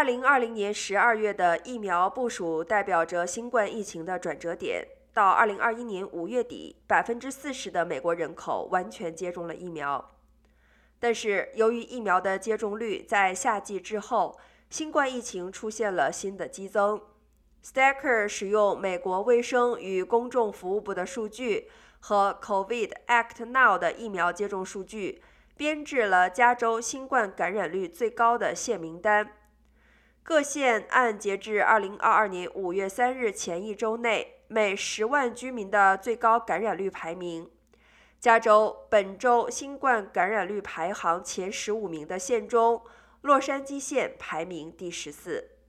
二零二零年十二月的疫苗部署代表着新冠疫情的转折点。到二零二一年五月底，百分之四十的美国人口完全接种了疫苗。但是，由于疫苗的接种率在夏季之后，新冠疫情出现了新的激增。Stacker 使用美国卫生与公众服务部的数据和 COVID Act Now 的疫苗接种数据，编制了加州新冠感染率最高的县名单。各县按截至二零二二年五月三日前一周内每十万居民的最高感染率排名。加州本周新冠感染率排行前十五名的县中，洛杉矶县排名第十四。